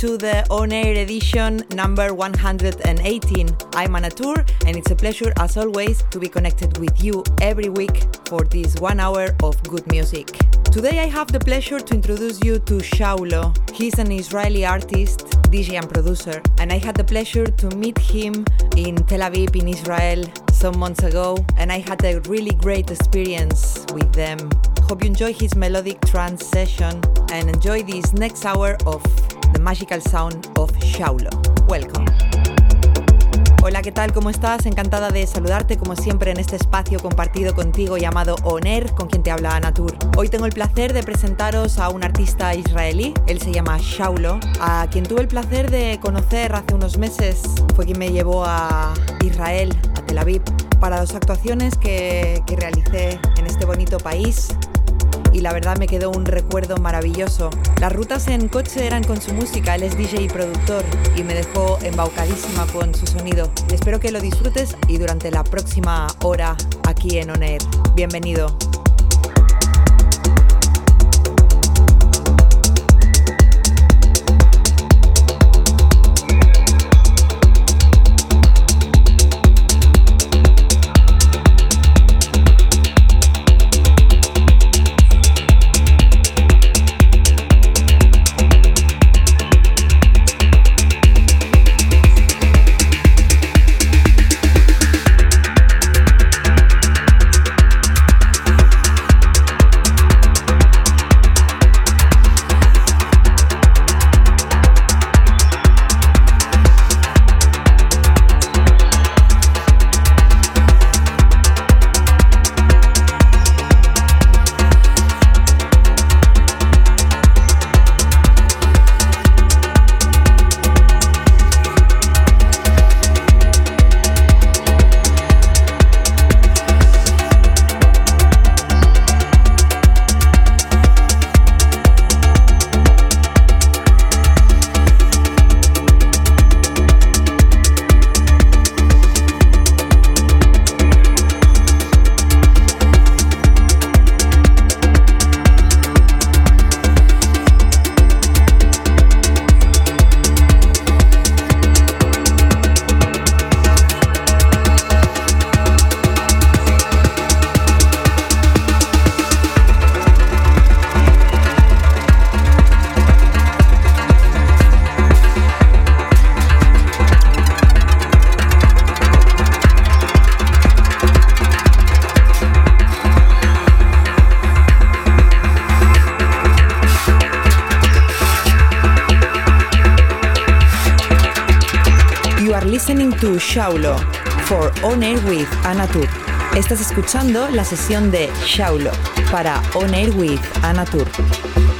To the On Air edition number 118. I'm Anatur, and it's a pleasure, as always, to be connected with you every week for this one hour of good music. Today, I have the pleasure to introduce you to Shaulo. He's an Israeli artist, DJ, and producer, and I had the pleasure to meet him in Tel Aviv, in Israel, some months ago, and I had a really great experience with them. Hope you enjoy his melodic trance session and enjoy this next hour of The Magical Sound of Shaulo. Welcome. Hola, ¿qué tal? ¿Cómo estás? Encantada de saludarte como siempre en este espacio compartido contigo llamado Oner, con quien te habla Anatur. Hoy tengo el placer de presentaros a un artista israelí, él se llama Shaulo, a quien tuve el placer de conocer hace unos meses, fue quien me llevó a Israel, a Tel Aviv, para dos actuaciones que, que realicé en este bonito país y la verdad me quedó un recuerdo maravilloso. Las rutas en coche eran con su música, él es DJ y productor y me dejó embaucadísima con su sonido. Espero que lo disfrutes y durante la próxima hora aquí en On. Bienvenido. On Air with Anatur. Estás escuchando la sesión de Shaulo para On Air with Anatur. You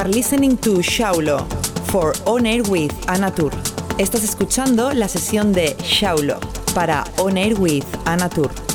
are listening to Shaulo for On Air with Anatur. Estás escuchando la sesión de Shaulo para On Air with Anatur.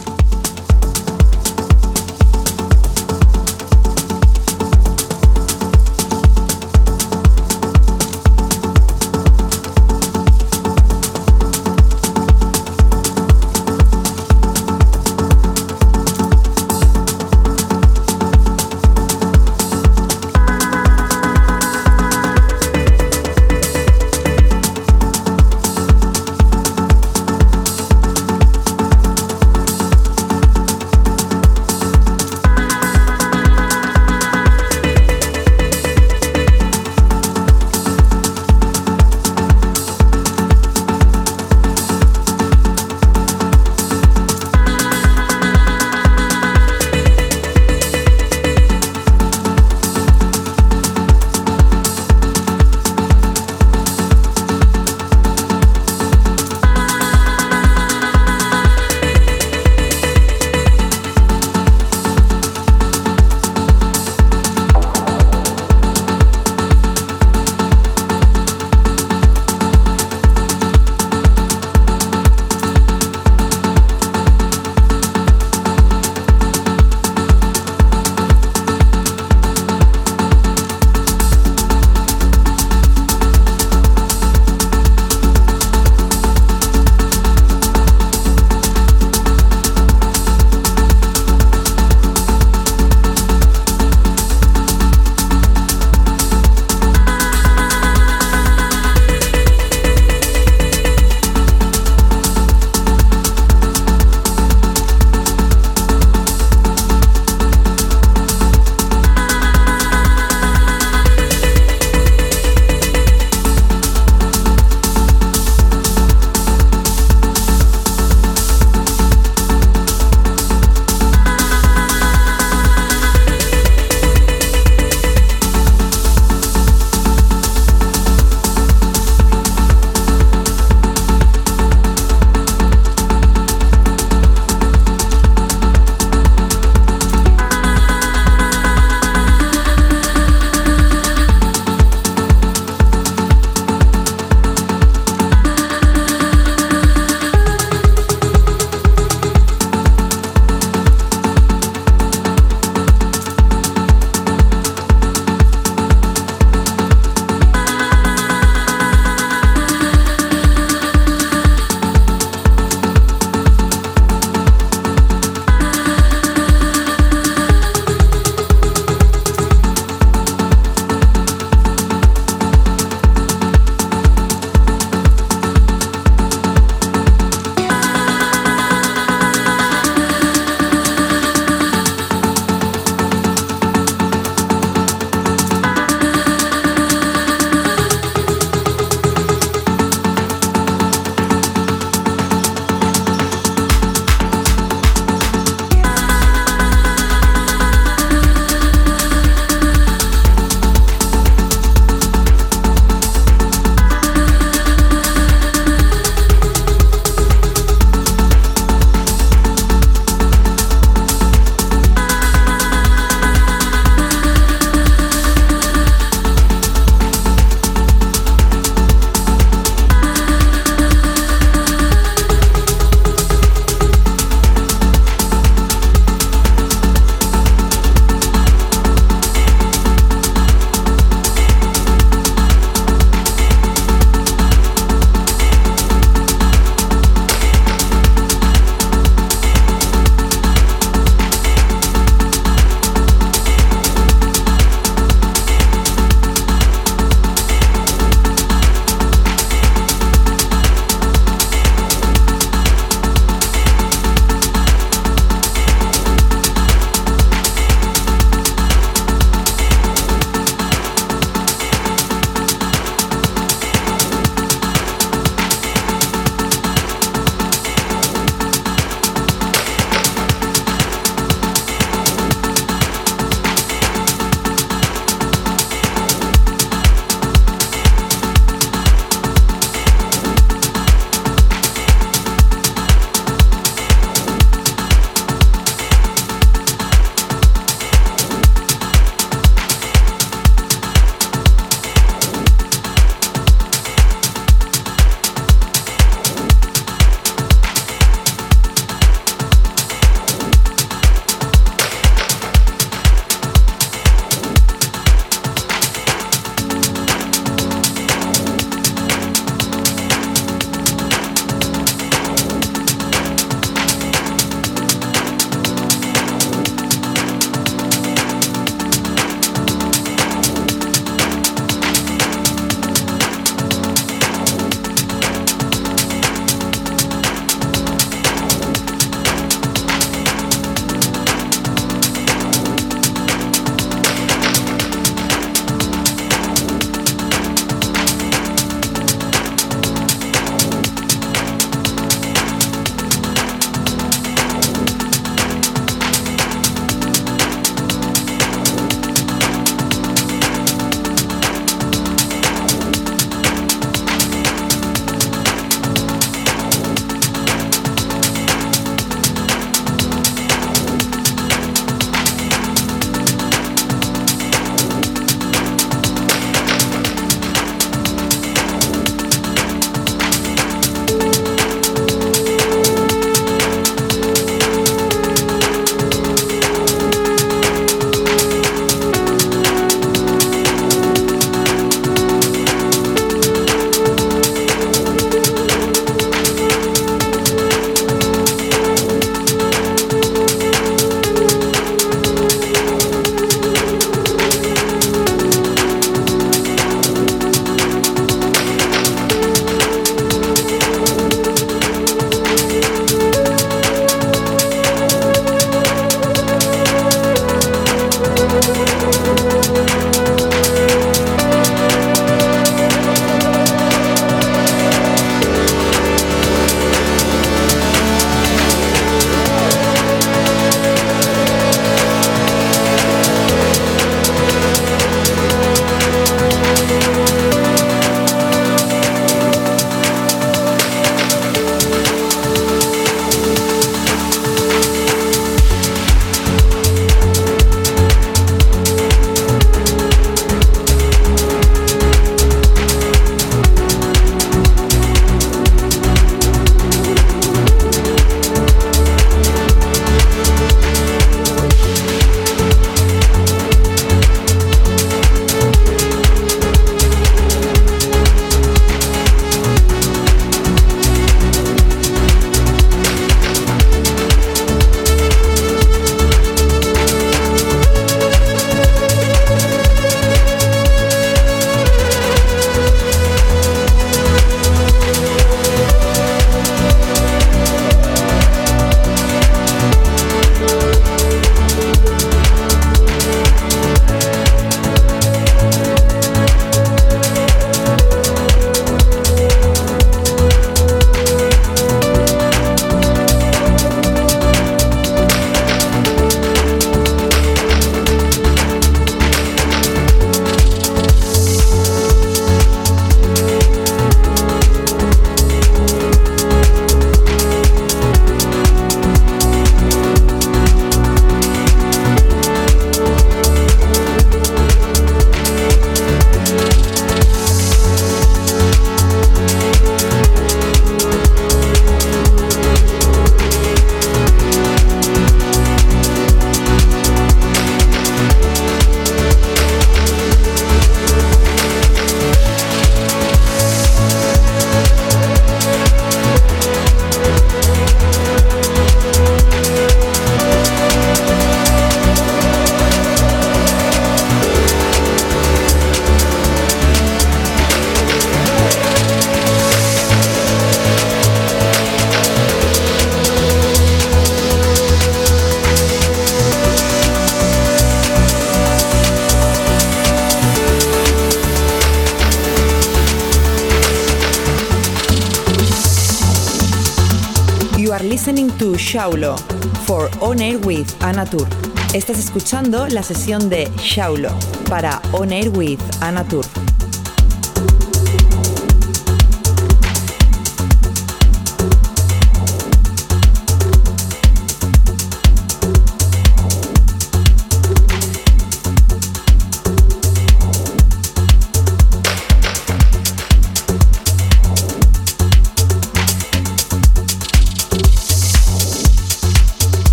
Listening to Shaulo for On Air with Anatur. Estás escuchando la sesión de Shaulo para On Air with Anatur. You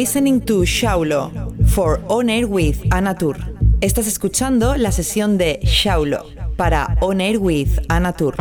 listening to Shaulo for On Air with Anatur. Estás escuchando la sesión de Shaulo para On Air with Anatur.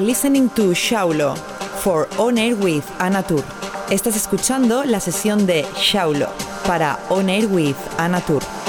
Listening to Shaulo for On Air with Anatur. Estás escuchando la sesión de Shaulo para On Air with Anatur.